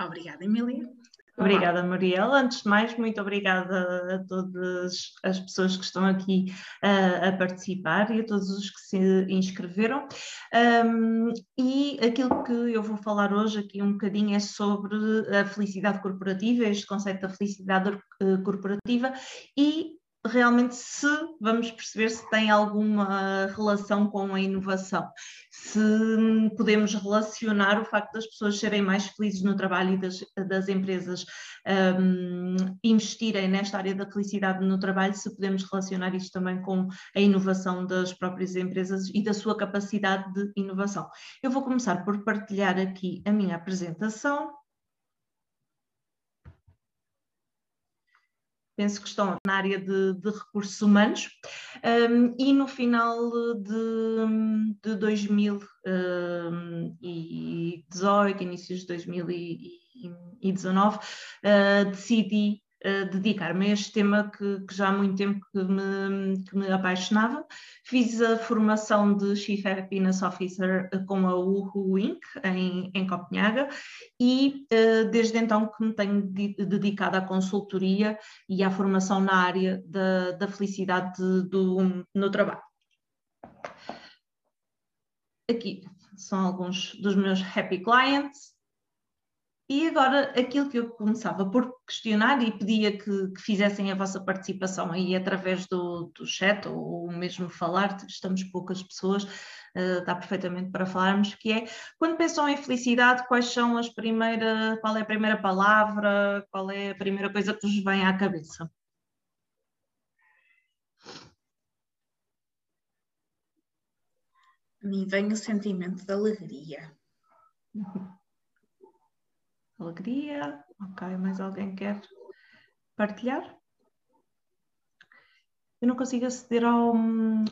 Obrigada, Emília. Obrigada, Mariela. Antes de mais, muito obrigada a todas as pessoas que estão aqui uh, a participar e a todos os que se inscreveram. Um, e aquilo que eu vou falar hoje aqui um bocadinho é sobre a felicidade corporativa, este conceito da felicidade uh, corporativa e realmente se vamos perceber se tem alguma relação com a inovação, se podemos relacionar o facto das pessoas serem mais felizes no trabalho e das, das empresas um, investirem nesta área da felicidade no trabalho, se podemos relacionar isto também com a inovação das próprias empresas e da sua capacidade de inovação. Eu vou começar por partilhar aqui a minha apresentação. Penso que estão na área de, de recursos humanos, um, e no final de, de 2018, inícios de 2019, uh, decidi dedicar-me a este tema que, que, já há muito tempo que me, que me apaixonava. Fiz a formação de Chief Happiness Officer com a Uhu Inc. em, em Copenhaga e uh, desde então que me tenho dedicado à consultoria e à formação na área da, da felicidade do, no trabalho. Aqui são alguns dos meus happy clients. E agora, aquilo que eu começava por questionar e pedia que, que fizessem a vossa participação aí através do, do chat ou mesmo falar, estamos poucas pessoas, uh, dá perfeitamente para falarmos, que é, quando pensam em felicidade, quais são as primeiras, qual é a primeira palavra, qual é a primeira coisa que vos vem à cabeça? A mim vem o sentimento de alegria. Alegria. Ok, mais alguém quer partilhar? Eu não consigo aceder ao,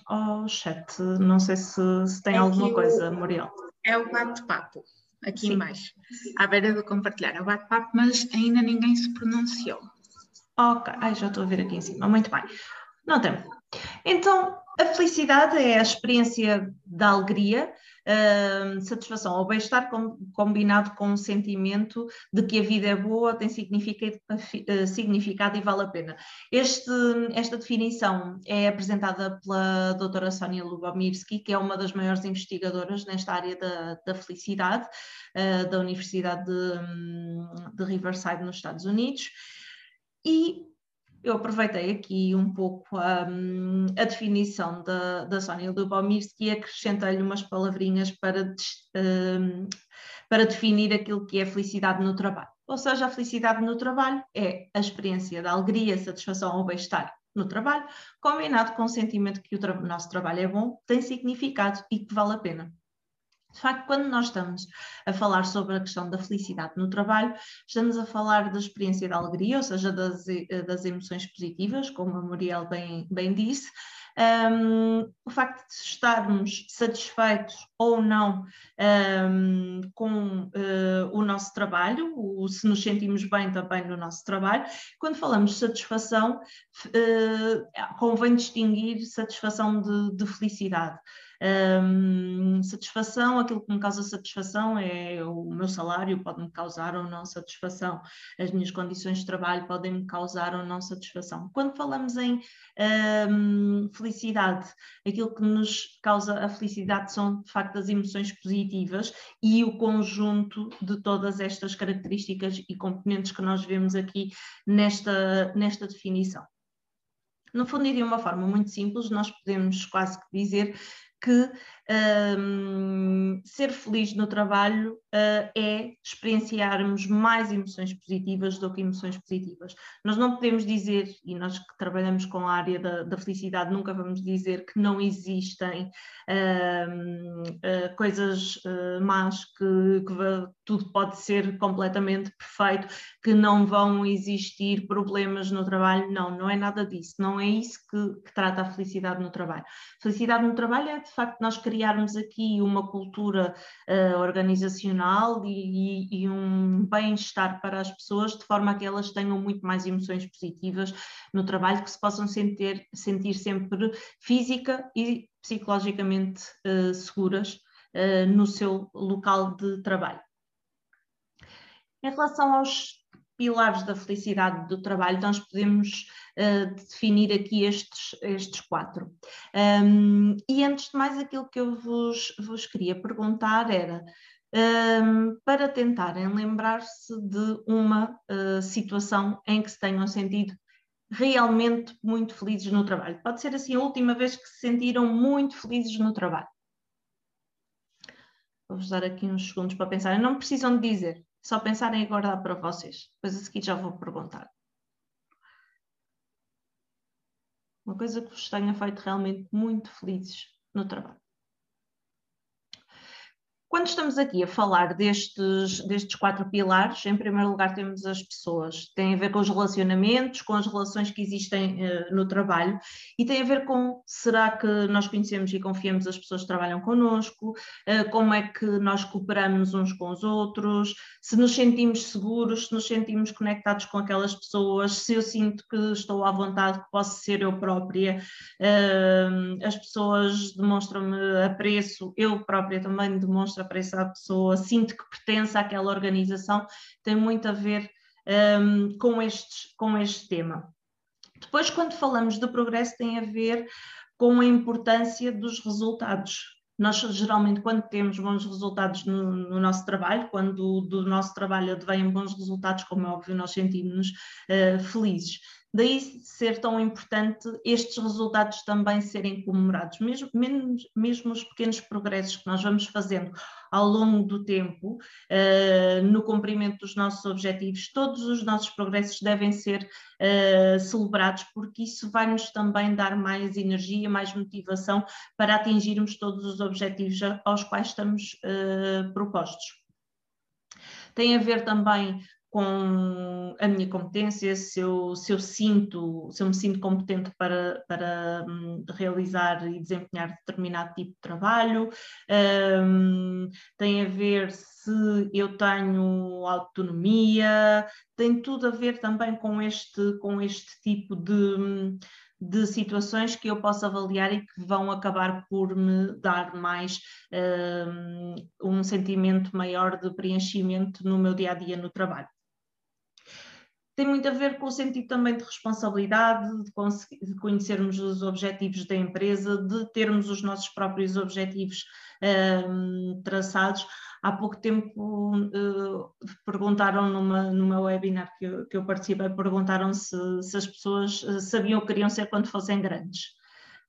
ao chat. Não sei se, se tem é alguma coisa, o, Muriel. É o bate-papo, aqui Sim. embaixo. À beira de compartilhar. É o bate-papo, mas ainda ninguém se pronunciou. Ok, Ai, já estou a ver aqui em cima. Muito bem. Não tem. Então, a felicidade é a experiência da alegria, satisfação ou bem-estar com, combinado com um sentimento de que a vida é boa, tem significado, uh, significado e vale a pena. Este, esta definição é apresentada pela doutora Sónia Lubomirsky, que é uma das maiores investigadoras nesta área da, da felicidade, uh, da Universidade de, de Riverside, nos Estados Unidos. E eu aproveitei aqui um pouco um, a definição da, da Sónia Lubomirsky e acrescentei-lhe umas palavrinhas para, um, para definir aquilo que é felicidade no trabalho. Ou seja, a felicidade no trabalho é a experiência da alegria, satisfação ou bem-estar no trabalho, combinado com o sentimento que o tra nosso trabalho é bom, tem significado e que vale a pena. De facto, quando nós estamos a falar sobre a questão da felicidade no trabalho, estamos a falar da experiência da alegria, ou seja, das, das emoções positivas, como a Muriel bem, bem disse, um, o facto de estarmos satisfeitos ou não um, com uh, o nosso trabalho, o, se nos sentimos bem também no nosso trabalho. Quando falamos de satisfação, uh, convém distinguir satisfação de, de felicidade. Um, satisfação, aquilo que me causa satisfação é o meu salário, pode-me causar ou não satisfação, as minhas condições de trabalho podem-me causar ou não satisfação. Quando falamos em um, felicidade, aquilo que nos causa a felicidade são de facto as emoções positivas e o conjunto de todas estas características e componentes que nós vemos aqui nesta, nesta definição. No fundo, e de uma forma muito simples, nós podemos quase que dizer que um, ser feliz no trabalho uh, é experienciarmos mais emoções positivas do que emoções positivas. Nós não podemos dizer, e nós que trabalhamos com a área da, da felicidade, nunca vamos dizer que não existem uh, uh, coisas más, que, que, tudo pode ser completamente perfeito, que não vão existir problemas no trabalho. Não, não é nada disso. Não é isso que, que trata a felicidade no trabalho. Felicidade no trabalho é, de facto, nós criarmos aqui uma cultura organizacional e, e, e um bem-estar para as pessoas, de forma a que elas tenham muito mais emoções positivas no trabalho, que se possam sentir, sentir sempre física e psicologicamente uh, seguras uh, no seu local de trabalho. Em relação aos pilares da felicidade do trabalho, nós podemos uh, definir aqui estes, estes quatro. Um, e antes de mais, aquilo que eu vos, vos queria perguntar era. Um, para tentarem lembrar-se de uma uh, situação em que se tenham sentido realmente muito felizes no trabalho. Pode ser assim a última vez que se sentiram muito felizes no trabalho. Vou-vos dar aqui uns segundos para pensarem. Não precisam de dizer, só pensarem guardar para vocês. Depois a seguir já vou perguntar. Uma coisa que vos tenha feito realmente muito felizes no trabalho. Quando estamos aqui a falar destes, destes quatro pilares, em primeiro lugar temos as pessoas, tem a ver com os relacionamentos, com as relações que existem uh, no trabalho e tem a ver com será que nós conhecemos e confiamos as pessoas que trabalham connosco, uh, como é que nós cooperamos uns com os outros, se nos sentimos seguros, se nos sentimos conectados com aquelas pessoas, se eu sinto que estou à vontade, que posso ser eu própria, uh, as pessoas demonstram-me apreço, eu própria também demonstro apreço à pessoa, sinto que pertence àquela organização, tem muito a ver um, com, estes, com este tema. Depois, quando falamos de progresso, tem a ver com a importância dos resultados. Nós, geralmente, quando temos bons resultados no, no nosso trabalho, quando do nosso trabalho advêm bons resultados, como é óbvio, nós sentimos-nos uh, felizes. Daí ser tão importante estes resultados também serem comemorados, mesmo, mesmo, os pequenos progressos que nós vamos fazendo ao longo do tempo, uh, no cumprimento dos nossos objetivos, todos os nossos progressos devem ser uh, celebrados, porque isso vai-nos também dar mais energia, mais motivação para atingirmos todos os objetivos aos quais estamos uh, propostos. Tem a ver também com a minha competência, se eu, se eu sinto, se eu me sinto competente para, para um, realizar e desempenhar determinado tipo de trabalho, um, tem a ver se eu tenho autonomia, tem tudo a ver também com este, com este tipo de, de situações que eu posso avaliar e que vão acabar por me dar mais um, um sentimento maior de preenchimento no meu dia a dia no trabalho tem muito a ver com o sentido também de responsabilidade, de, de, conhecermos os objetivos da empresa, de termos os nossos próprios objetivos um, traçados. Há pouco tempo uh, perguntaram numa, numa webinar que eu, que eu participei, perguntaram se, se as pessoas eh, sabiam o que queriam ser quando fossem grandes.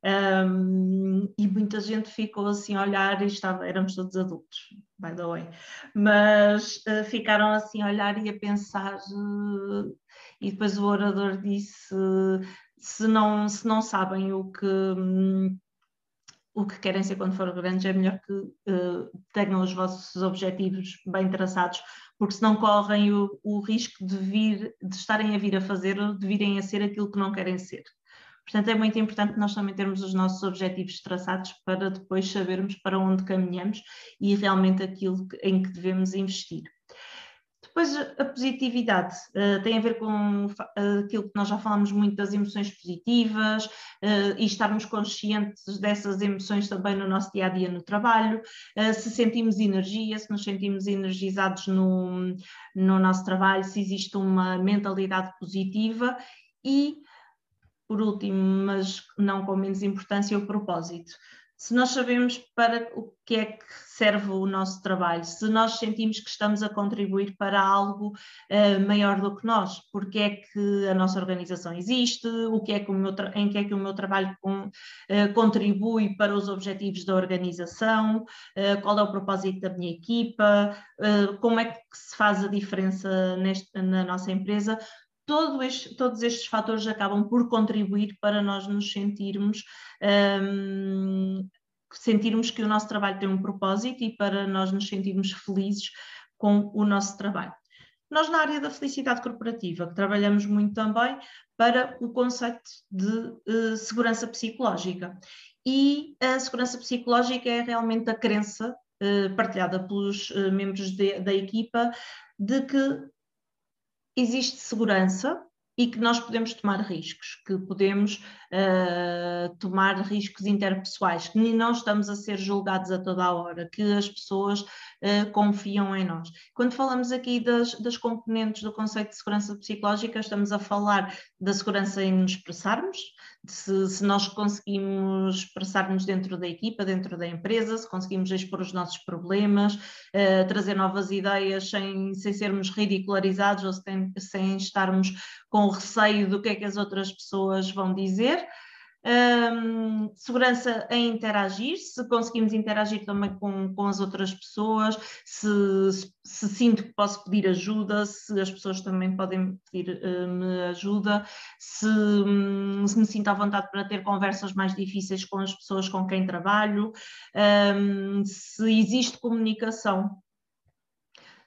Um, e muita gente ficou assim a olhar e estava, éramos todos adultos, by the way, mas uh, ficaram assim a olhar e a pensar, uh, e depois o orador disse: se não, se não sabem o que. Um, o que querem ser quando forem grandes, é melhor que uh, tenham os vossos objetivos bem traçados, porque senão correm o, o risco de vir, de estarem a vir a fazer ou de virem a ser aquilo que não querem ser. Portanto, é muito importante nós também termos os nossos objetivos traçados para depois sabermos para onde caminhamos e realmente aquilo em que devemos investir. Depois, a positividade uh, tem a ver com uh, aquilo que nós já falamos muito das emoções positivas uh, e estarmos conscientes dessas emoções também no nosso dia a dia no trabalho. se sentimos energia, se nos sentimos energizados no, no nosso trabalho, se existe uma mentalidade positiva e por último, mas não com menos importância, o propósito. Se nós sabemos para o que é que serve o nosso trabalho, se nós sentimos que estamos a contribuir para algo uh, maior do que nós, porque é que a nossa organização existe, o que é que o meu em que é que o meu trabalho com, uh, contribui para os objetivos da organização, uh, qual é o propósito da minha equipa, como é que se faz a diferença neste, na nossa empresa, todo este, todos estes fatores acabam por contribuir para nós nos sentirmos um, sentirmos que o nosso trabalho tem um propósito e para nós nos sentirmos felizes com o nosso trabalho. Nós, na área da felicidade corporativa, que trabalhamos muito também para o conceito de uh, segurança psicológica. E a segurança psicológica é realmente a crença uh, partilhada pelos uh, membros de, da equipa de que existe segurança e que nós podemos tomar riscos, que podemos uh, tomar riscos interpessoais, que não estamos a ser julgados a toda a hora, que as pessoas uh, confiam em nós. Quando falamos aqui das, das componentes do conceito de segurança psicológica, estamos a falar da segurança em nos expressarmos, se, se nós conseguimos expressar-nos dentro da equipa, dentro da empresa, se conseguimos expor os nossos problemas, uh, trazer novas ideias sem, sem sermos ridicularizados ou sem, sem estarmos com receio do que é que as outras pessoas vão dizer. Um, segurança em interagir, se conseguimos interagir também com, com as outras pessoas, se, se, sinto que posso pedir ajuda, se as pessoas também podem pedir-me uh, ajuda, se, um, se, me sinto à vontade para ter conversas mais difíceis com as pessoas com quem trabalho, um, se existe comunicação.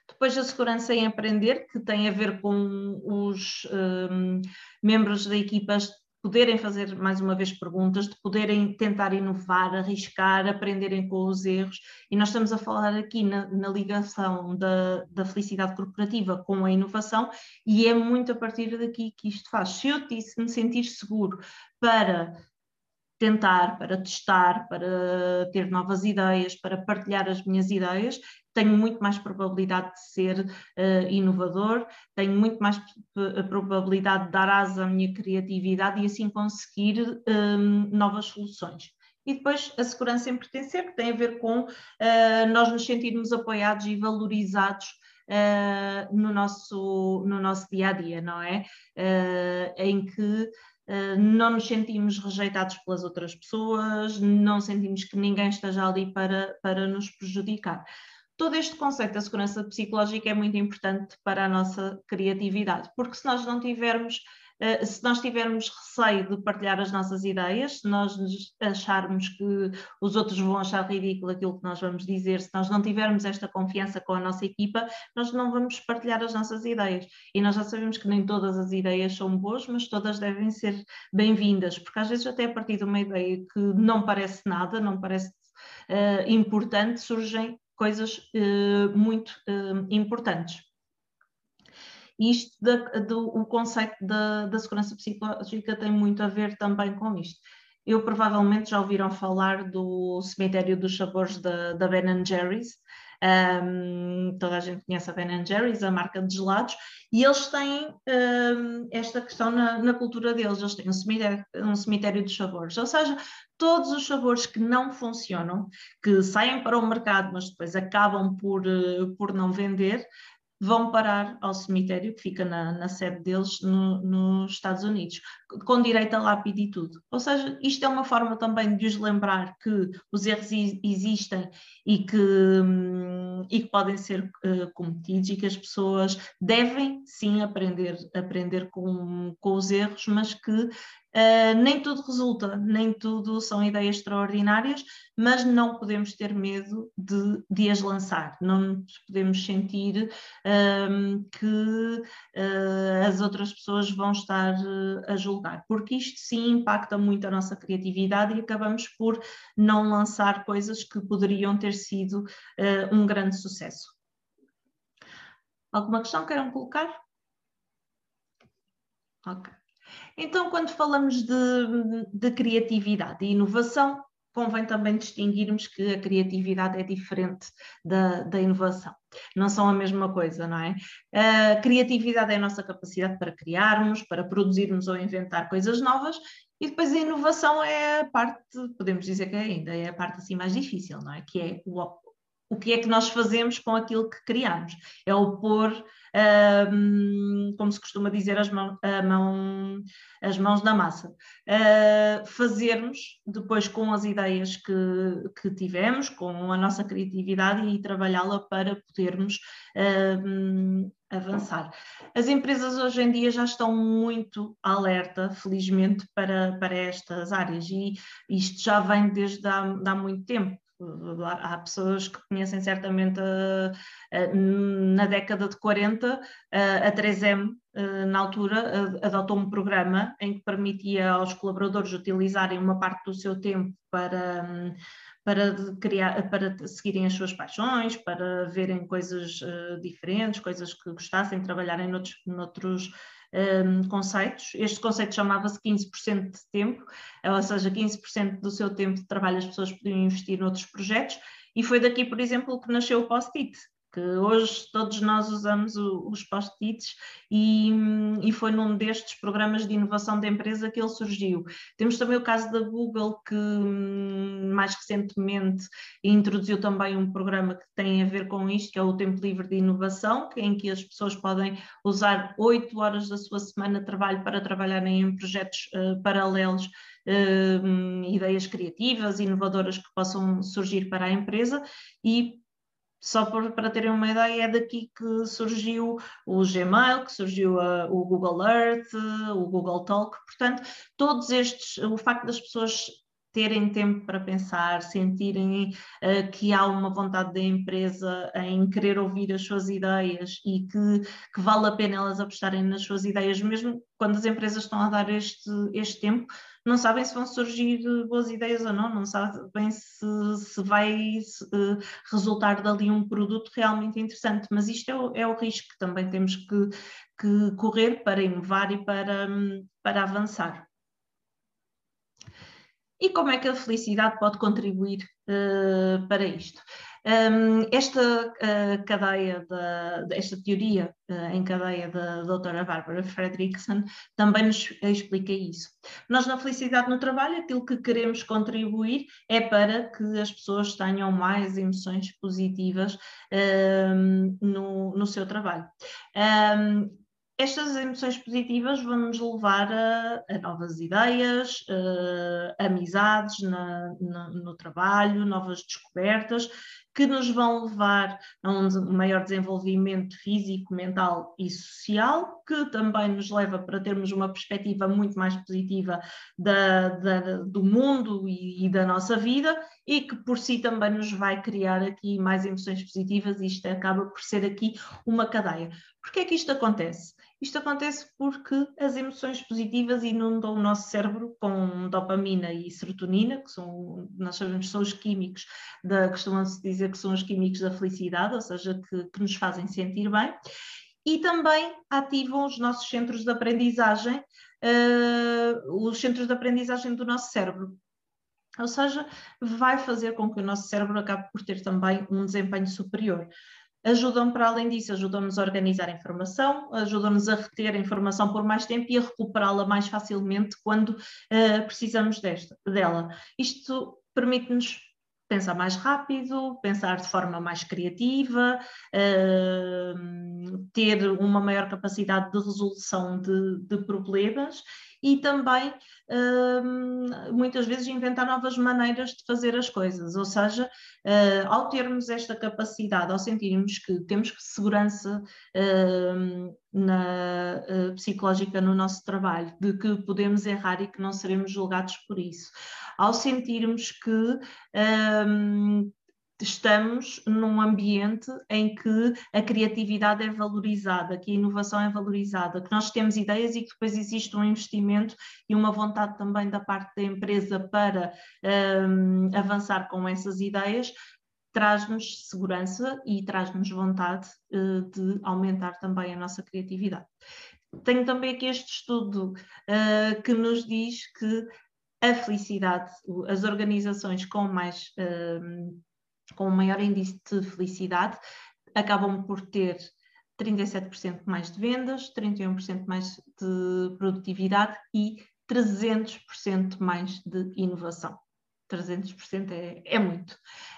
Depois a segurança em aprender, que tem a ver com os um, membros da equipa poderem fazer mais uma vez perguntas, de poderem tentar inovar, arriscar, aprenderem com os erros. E nós estamos a falar aqui na, na ligação da, da, felicidade corporativa com a inovação, e é muito a partir daqui que isto faz. Se eu me sentir seguro para tentar, para testar, para ter novas ideias, para partilhar as minhas ideias, tenho muito mais probabilidade de ser uh, inovador, tenho muito mais probabilidade de dar asa à minha criatividade e assim conseguir um, ehm, novas soluções. E depois a segurança em pertencer, que tem a ver com uh, nós nos sentirmos apoiados e valorizados uh, no, nosso, no nosso dia a dia, não é? em que não nos sentimos rejeitados pelas outras pessoas, não sentimos que ninguém esteja ali para, para nos prejudicar. Todo este conceito da segurança psicológica é muito importante para a nossa criatividade, porque se nós não tivermos se nós tivermos receio de partilhar as nossas ideias, se nós acharmos que os outros vão achar ridículo aquilo que nós vamos dizer, se nós não tivermos esta confiança com a nossa equipa, nós não vamos partilhar as nossas ideias. E nós já sabemos que nem todas as ideias são boas, mas todas devem ser bem-vindas, porque às vezes até a partir de uma ideia que não parece nada, não parece uh, importante, surgem coisas uh, muito uh, importantes. Isto, da, do, o conceito da, da segurança psicológica tem muito a ver também com isto. Eu provavelmente já ouviram falar do cemitério dos sabores da, da Ben Jerry's. Um, toda a gente conhece a Ben Jerry's, a marca de gelados, e eles têm um, esta questão na, na, cultura deles. Eles têm um cemitério, um cemitério dos sabores, ou seja, todos os sabores que não funcionam, que saem para o mercado, mas depois acabam por, uh, por não vender, vão parar ao cemitério que fica na, na sede deles no, nos Estados Unidos, com direito a lápide e tudo. Ou seja, isto é uma forma também de os lembrar que os erros existem e que, hum, e que podem ser uh, cometidos e que as pessoas devem sim aprender, aprender com, com os erros, mas que Uh, nem tudo resulta, nem tudo são ideias extraordinárias, mas não podemos ter medo de, de as lançar, não podemos sentir uh, que uh, as outras pessoas vão estar a julgar, porque isto sim impacta muito a nossa criatividade e acabamos por não lançar coisas que poderiam ter sido um grande sucesso. Alguma questão queiram colocar? Ok. Então, quando falamos de, de criatividade e inovação, convém também distinguirmos que a criatividade é diferente da, da, inovação. Não são a mesma coisa, não é? A criatividade é a nossa capacidade para criarmos, para produzirmos ou inventar coisas novas, e depois a inovação é a parte, podemos dizer que ainda é a parte assim mais difícil, não é? Que é o, o que é que nós fazemos com aquilo que criamos? É o pôr um, como se costuma dizer, as, mão, mão, as mãos na massa. Uh, fazermos depois com as ideias que, que tivemos, com a nossa criatividade e trabalhá-la para podermos um, avançar. As empresas hoje em dia já estão muito alerta, felizmente, para, para estas áreas e isto já vem desde há, há muito tempo. Há pessoas que conhecem certamente a, a, na década de 40, a, a 3M, na altura, adotou um programa em que permitia aos colaboradores utilizarem uma parte do seu tempo para, para, criar, para seguirem as suas paixões, para verem coisas diferentes, coisas que gostassem, trabalharem noutros, noutros um, conceitos. Este conceito chamava-se 15% de tempo, ou seja, 15% do seu tempo de trabalho as pessoas podiam investir noutros projetos, e foi daqui, por exemplo, que nasceu o Post-it, hoje todos nós usamos o, os post-its e, e, foi num destes programas de inovação da empresa que ele surgiu. Temos também o caso da Google, que hum, mais recentemente introduziu também um programa que tem a ver com isto, que é o Tempo Livre de Inovação, em que as pessoas podem usar oito horas da sua semana de trabalho para trabalharem em projetos uh, paralelos Uh, ideias criativas, inovadoras que possam surgir para a empresa e só para terem uma ideia, é daqui que surgiu o Gmail, que surgiu a, o Google Earth, o Google Talk. Portanto, todos estes, o facto das pessoas terem tempo para pensar, sentirem uh, que há uma vontade da empresa em querer ouvir as suas ideias e que, que, vale a pena elas apostarem nas suas ideias, mesmo quando as empresas estão a dar este, este tempo, não sabem se vão surgir boas ideias ou não, não sabem se, se vai se, uh, resultar dali um produto realmente interessante, mas isto é o, é o risco que também temos que, que correr para inovar e para, para avançar. E como é que a felicidade pode contribuir uh, para isto? Um, esta uh, cadeia, da, esta teoria uh, em cadeia da doutora Bárbara Fredrickson também nos explica isso. Nós, na felicidade no trabalho, aquilo que queremos contribuir é para que as pessoas tenham mais emoções positivas um, no, no seu trabalho. Um, estas emoções positivas vão nos levar a, a novas ideias, amizades na, na, no trabalho, novas descobertas, que nos vão levar a um maior desenvolvimento físico, mental e social, que também nos leva para termos uma perspectiva muito mais positiva da, da, do mundo e, e, da nossa vida e que por si também nos vai criar aqui mais emoções positivas e isto acaba por ser aqui uma cadeia. Porquê é que isto acontece? Isto acontece porque as emoções positivas inundam o nosso cérebro com dopamina e serotonina, que são, nós sabemos são os químicos, da, costumam-se dizer que são os químicos da felicidade, ou seja, que, que nos fazem sentir bem, e também ativam os nossos centros de aprendizagem, uh, os centros de aprendizagem do nosso cérebro. Ou seja, vai fazer com que o nosso cérebro acabe por ter também um desempenho superior ajudam para além disso, ajudam-nos a organizar a informação, ajudam-nos a reter a informação por mais tempo e a recuperá-la mais facilmente quando uh, precisamos desta, dela. Isto permite-nos pensar mais rápido, pensar de forma mais criativa, uh, ter uma maior capacidade de resolução de, de problemas e também uh, muitas vezes inventar novas maneiras de fazer as coisas. Ou seja, uh, ao termos esta capacidade, ao sentirmos que temos segurança uh, na, ah, psicológica no nosso trabalho, de que podemos errar e que não seremos julgados por isso, ao sentirmos que estamos num ambiente em que a criatividade é valorizada, que a inovação é valorizada, que nós temos ideias e que depois existe um investimento e uma vontade também da parte da empresa para um, avançar com essas ideias, traz-nos segurança e traz-nos vontade uh, de aumentar também a nossa criatividade. Tenho também aqui este estudo uh, que nos diz que a felicidade, as organizações com mais uh, com um maior índice de felicidade, acabam por ter 37% mais de vendas, 31% mais de produtividade e 300% mais de inovação. 300% é, é muito.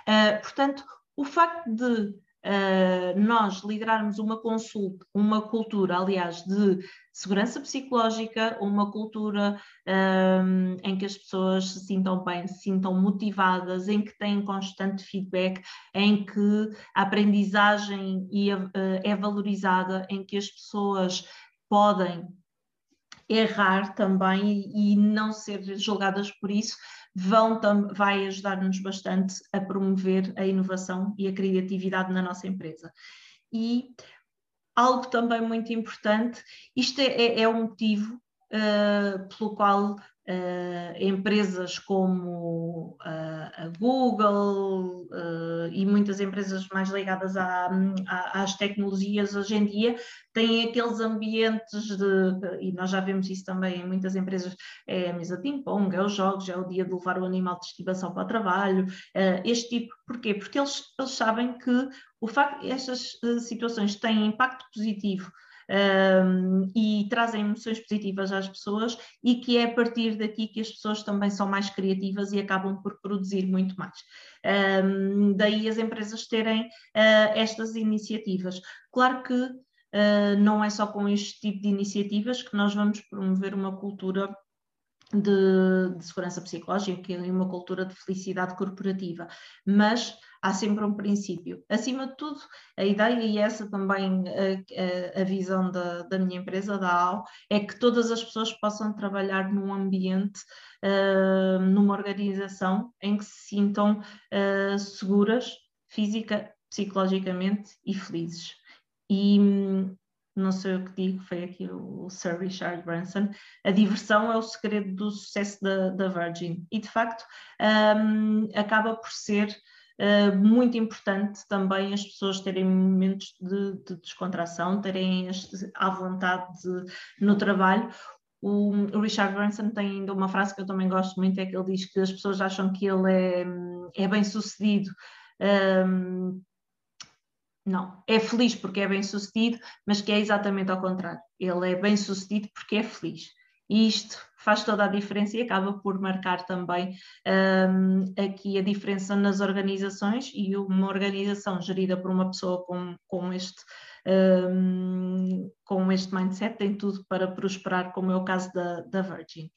Uh, portanto, o facto de uh, nós liderarmos uma consulta, uma cultura, aliás, de segurança psicológica, uma cultura um, em que as pessoas se sintam bem, se sintam motivadas, em que têm constante feedback, em que a aprendizagem é valorizada, em que as pessoas podem errar também e não ser julgadas por isso, vão vai ajudar-nos bastante a promover a inovação e a criatividade na nossa empresa. E algo também muito importante, isto é, é, é motivo uh, pelo qual Uh, empresas como uh, a Google uh, e muitas empresas mais ligadas à, à, às tecnologias hoje em dia têm aqueles ambientes de, e nós já vemos isso também em muitas empresas, é a mesa de ping-pong, é os jogos, é o dia de levar o animal de estimação para o trabalho, este tipo, porquê? Porque eles, eles sabem que o facto estas situações têm impacto positivo um, e trazem emoções positivas às pessoas e que é a partir daqui que as pessoas também são mais criativas e acabam por produzir muito mais. Um, daí as empresas terem uh, estas iniciativas. Claro que uh, não é só com este tipo de iniciativas que nós vamos promover uma cultura de, de, segurança psicológica e uma cultura de felicidade corporativa, mas há sempre um princípio. Acima de tudo, a ideia, e essa também a, a, a visão da, da, minha empresa, da AO, é que todas as pessoas possam trabalhar num ambiente, uh, numa organização em que se sintam uh, seguras, física, psicologicamente e felizes. E não sei o que digo, foi aqui o Sir Richard Branson, a diversão é o segredo do sucesso da, da Virgin. E de facto um, acaba por ser uh, muito importante também as pessoas terem momentos de, de descontração, terem à vontade de, no trabalho. O, o Richard Branson tem ainda uma frase que eu também gosto muito, é que ele diz que as pessoas acham que ele é, é bem sucedido um, não, é feliz porque é bem sucedido, mas que é exatamente ao contrário. Ele é bem sucedido porque é feliz. E isto faz toda a diferença e acaba por marcar também um, aqui a diferença nas organizações e uma organização gerida por uma pessoa com, com este um, com este mindset tem tudo para prosperar, como é o caso da, da Virgin.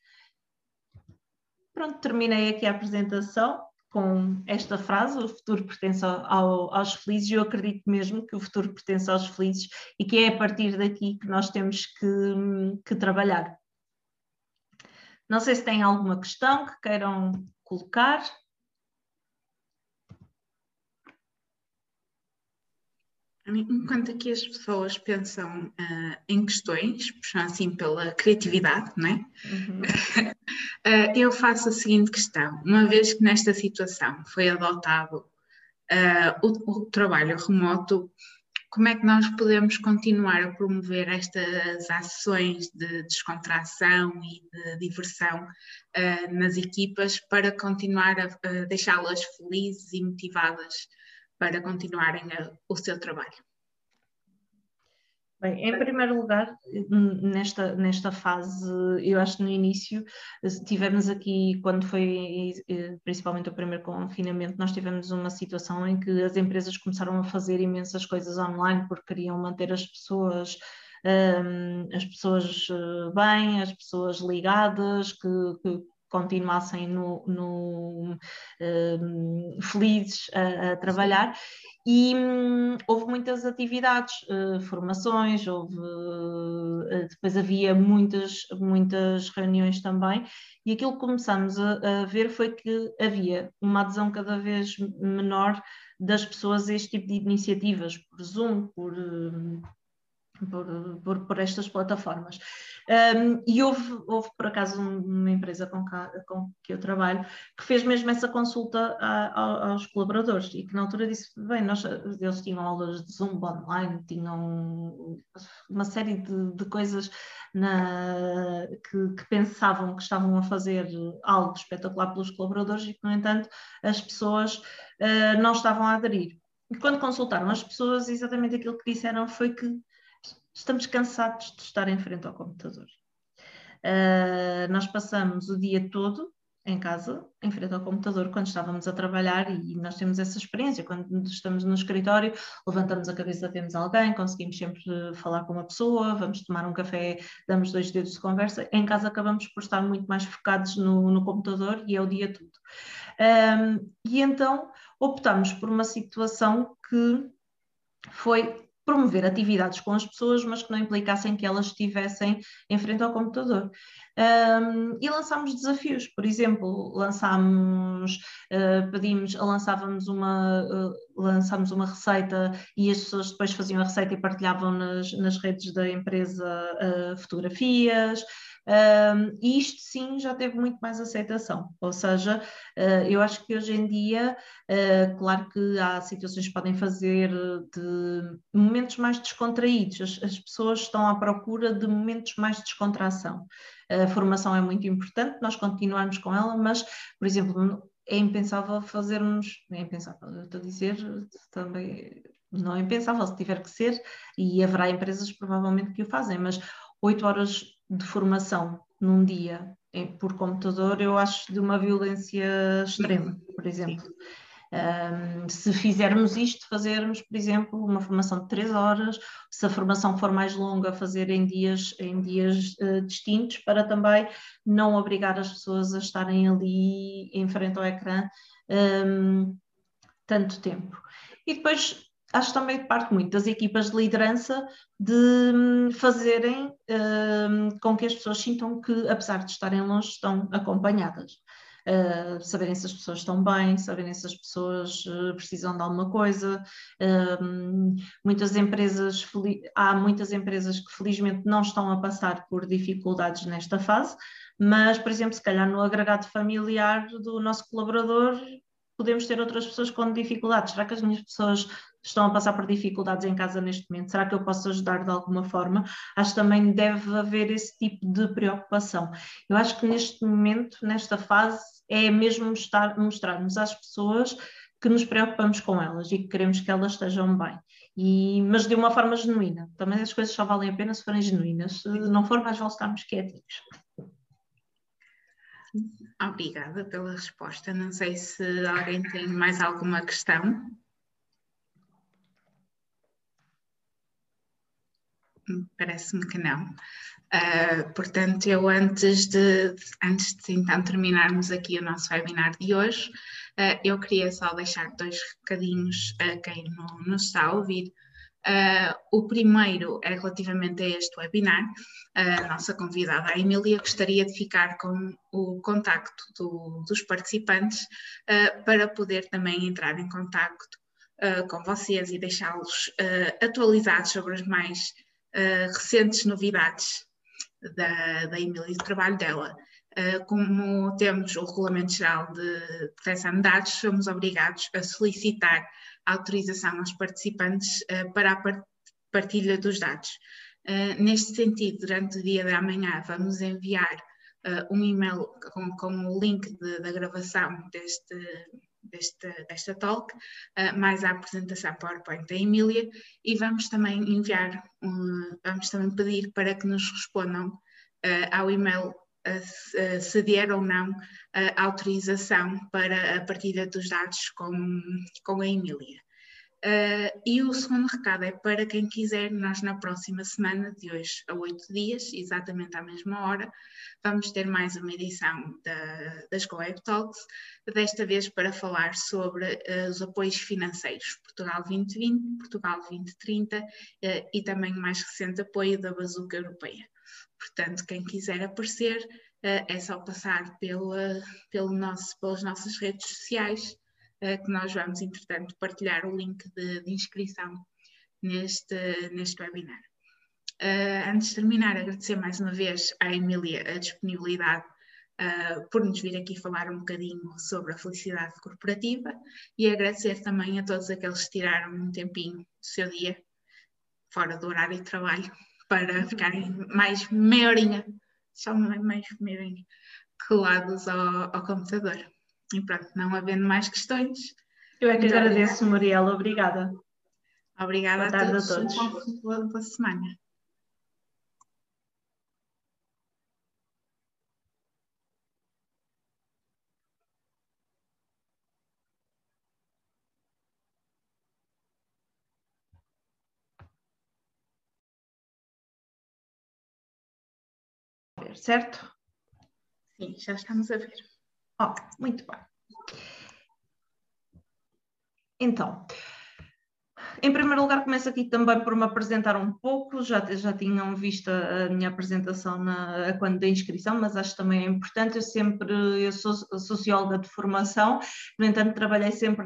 Pronto, terminei aqui a apresentação com esta frase, o futuro pertence ao, aos felizes, e eu acredito mesmo que o futuro pertence aos felizes e que é a partir daqui que nós temos que, que trabalhar. Não sei se têm alguma questão que queiram colocar. Enquanto aqui as pessoas pensam uh, em questões, puxam assim pela criatividade, não é? Uhum. uh, eu faço a seguinte questão: uma vez que nesta situação foi adotado uh, o, o, trabalho remoto, como é que nós podemos continuar a promover estas ações de descontração e de diversão nas equipas para continuar a, a deixá-las felizes e motivadas? para continuarem a, o seu trabalho? Bem, em primeiro lugar, nesta, nesta fase, eu acho que no início tivemos aqui, quando foi principalmente o primeiro confinamento, nós tivemos uma situação em que as empresas começaram a fazer imensas coisas online porque queriam manter as pessoas um, as pessoas eh, bem, as pessoas ligadas, que, que continuassem no, no um, felizes a, a, trabalhar. E hum, houve muitas atividades, uh, formações, houve, uh, depois havia muitas, muitas reuniões também, e aquilo que começamos a, a, ver foi que havia uma adesão cada vez menor das pessoas a este tipo de iniciativas, por Zoom, por. Uh, por, por, por estas plataformas. Um, e houve, houve, por acaso, uma empresa com, com, que eu trabalho que fez mesmo essa consulta a, a, aos colaboradores e que na altura disse: bem, nós, eles tinham aulas de Zoom online, tinham uma série de, de coisas na, que, que, pensavam que estavam a fazer algo espetacular pelos colaboradores e que, no entanto, as pessoas uh, não estavam a aderir. E quando consultaram as pessoas, exatamente aquilo que disseram foi que estamos cansados de estar em frente ao computador. Uh, nós passamos o dia todo em casa, em frente ao computador, quando estávamos a trabalhar, e nós temos essa experiência. Quando estamos no escritório, levantamos a cabeça, vemos alguém, conseguimos sempre falar com uma pessoa, vamos tomar um café, damos dois dedos de conversa. Em casa, acabamos por estar muito mais focados no, no computador e é o dia todo. Um, e então optamos por uma situação que foi promover atividades com as pessoas, mas que não implicassem que elas estivessem em frente ao computador. Um, e lançámos desafios, por exemplo, lançámos, uh, pedimos, lançávamos uma, uh, lançámos uma receita e as pessoas depois faziam a receita e partilhavam nas, nas redes da empresa uh, fotografias, Isto sim já teve muito mais aceitação, ou seja, uh, eu acho que hoje em dia, uh, claro que há situações que podem fazer de momentos mais descontraídos, as, as pessoas estão à procura de momentos mais de descontração. A formação é muito importante, nós continuarmos com ela, mas, por exemplo, é impensável fazermos, é impensável, estou a dizer também, não é impensável se tiver que ser, e haverá empresas provavelmente que o fazem, mas oito horas de formação num dia por computador, eu acho de uma violência extrema, por exemplo. Um, se fizermos isto, fazermos, por exemplo, uma formação de três horas, se a formação for mais longa, fazer em dias, em dias uh, distintos, para também não obrigar as pessoas a estarem ali em frente ao ecrã um, tanto tempo. E depois acho também parte muito das equipas de liderança de hum, fazerem um, com que as pessoas sintam que, apesar de estarem longe, estão acompanhadas. Uh, saberem se as pessoas estão bem, saberem se as pessoas uh, precisam de alguma coisa. Uh, muitas empresas, há muitas empresas que felizmente não estão a passar por dificuldades nesta fase, mas, por exemplo, se calhar no agregado familiar do nosso colaborador podemos ter outras pessoas com dificuldades. Será que as minhas pessoas estão a passar por dificuldades em casa neste momento? Será que eu posso ajudar de alguma forma? Acho que também deve haver esse tipo de preocupação. Eu acho que neste momento, nesta fase, é mesmo mostrar, mostrarmos às pessoas que nos preocupamos com elas e que queremos que elas estejam bem. E, mas de uma forma genuína. Também as coisas só valem a pena se forem genuínas. Se não for, mais vale estarmos quietinhos. Obrigada pela resposta. Não sei se alguém tem mais alguma questão. Parece-me que não. Uh, portanto, eu antes de, antes de então terminarmos aqui o nosso webinar de hoje, uh, eu queria só deixar dois recadinhos a quem nos está a ouvir. Uh, o primeiro é relativamente a este webinar. A nossa convidada, a Emília, gostaria de ficar com o contacto do, dos participantes uh, para poder também entrar em contacto uh, com vocês e deixá-los atualizados sobre as mais recentes novidades da, da Emília e do trabalho dela. como temos o Regulamento Geral de Proteção de Dados, somos obrigados a solicitar autorização aos participantes uh, para a partilha dos dados. Uh, neste sentido, durante o dia de amanhã, vamos enviar uh, um e-mail com, com o link de, da gravação deste, deste, desta talk, mais a apresentação PowerPoint da Emília, e vamos também enviar, um, vamos também pedir para que nos respondam ao e-mail se der ou não a autorização para a partilha dos dados com, com a Emília. Uh, e o segundo recado é para quem quiser, nós na próxima semana, de hoje a oito dias, exatamente à mesma hora, vamos ter mais uma edição da, das GoWeb Talks, desta vez para falar sobre uh, os apoios financeiros, Portugal 2020, Portugal 2030 uh, e também o mais recente apoio da Bazuca Europeia. Portanto, quem quiser aparecer, uh, é só passar pela, pelo nosso, pelas nossas redes sociais, uh, que nós vamos, entretanto, partilhar o link de, de inscrição neste, neste webinar. Uh, antes de terminar, agradecer mais uma vez à Emília a disponibilidade por nos vir aqui falar um bocadinho sobre a felicidade corporativa e agradecer também a todos aqueles que tiraram um tempinho do seu dia, fora do horário de trabalho, para ficarem mais meia horinha, só mais meia horinha, colados ao, ao computador. E pronto, não havendo mais questões. Eu é que agradeço, Mariela, obrigada. Obrigada Boa a todos. A todos. Boa, boa semana. Certo? Sim, já estamos a ver. Oh, muito bem. Então, em primeiro lugar, começo aqui também por me apresentar um pouco. Já, já tinham visto a minha apresentação na, quando da inscrição, mas acho também é importante. Eu sempre eu sou socióloga de formação, no entanto, trabalhei sempre